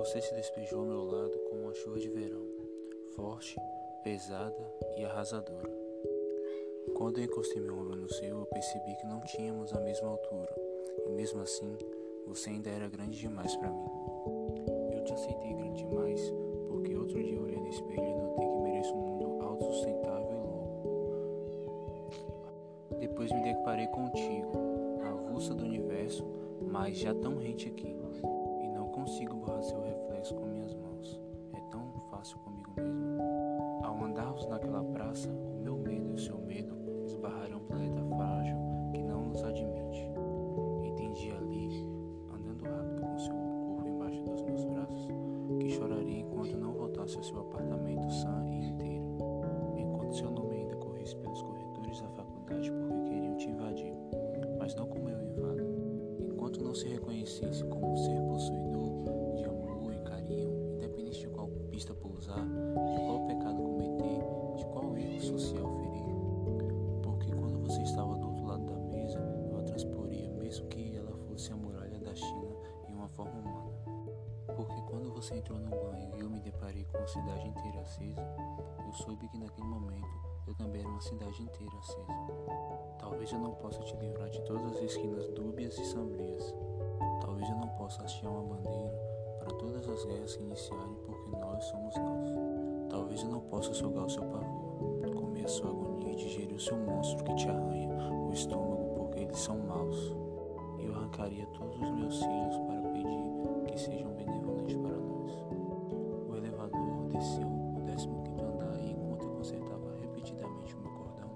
Você se despejou ao meu lado como uma chuva de verão, forte, pesada e arrasadora. Quando eu encostei meu ombro no seu, eu percebi que não tínhamos a mesma altura, e mesmo assim, você ainda era grande demais para mim. Eu te aceitei grande demais porque outro dia eu olhei no espelho e notei que mereço um mundo autossustentável e louco. Depois me deparei contigo, avulsa do universo, mas já tão rente aqui consigo borrar seu reflexo com minhas mãos. É tão fácil comigo mesmo. Ao andarmos naquela praça, o meu medo e o seu medo esbarrarão um planeta frágil que não nos admite. Entendi ali, andando rápido com seu corpo embaixo dos meus braços, que choraria enquanto não voltasse ao seu apartamento sã e inteiro. Enquanto seu nome ainda corresse pelos corredores da faculdade porque queriam te invadir, mas não como eu invado. Enquanto não se reconhecesse como um ser possuidor Porque quando você entrou no banho e eu me deparei com a cidade inteira acesa, eu soube que naquele momento eu também era uma cidade inteira acesa. Talvez eu não possa te livrar de todas as esquinas dúbias e sombrias. Talvez eu não possa hastear uma bandeira para todas as guerras que iniciarem porque nós somos nós. Talvez eu não possa sugar o seu pavor, comer a sua seu monstro que te arranha o estômago porque eles são maus. Eu arrancaria todos os meus cílios para pedir que sejam benevolentes para nós. O elevador desceu o 15 andar e enquanto eu consertava repetidamente o meu cordão,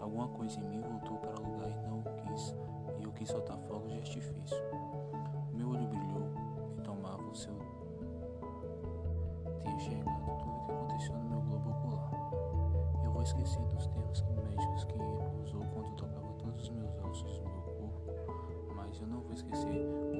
alguma coisa em mim voltou para o lugar e não quis, e eu quis soltar fogos de artifício. Meu olho brilhou e tomava o seu. Tinha enxergado tudo o que aconteceu no meu globo ocular. Eu vou esquecer dos esquecer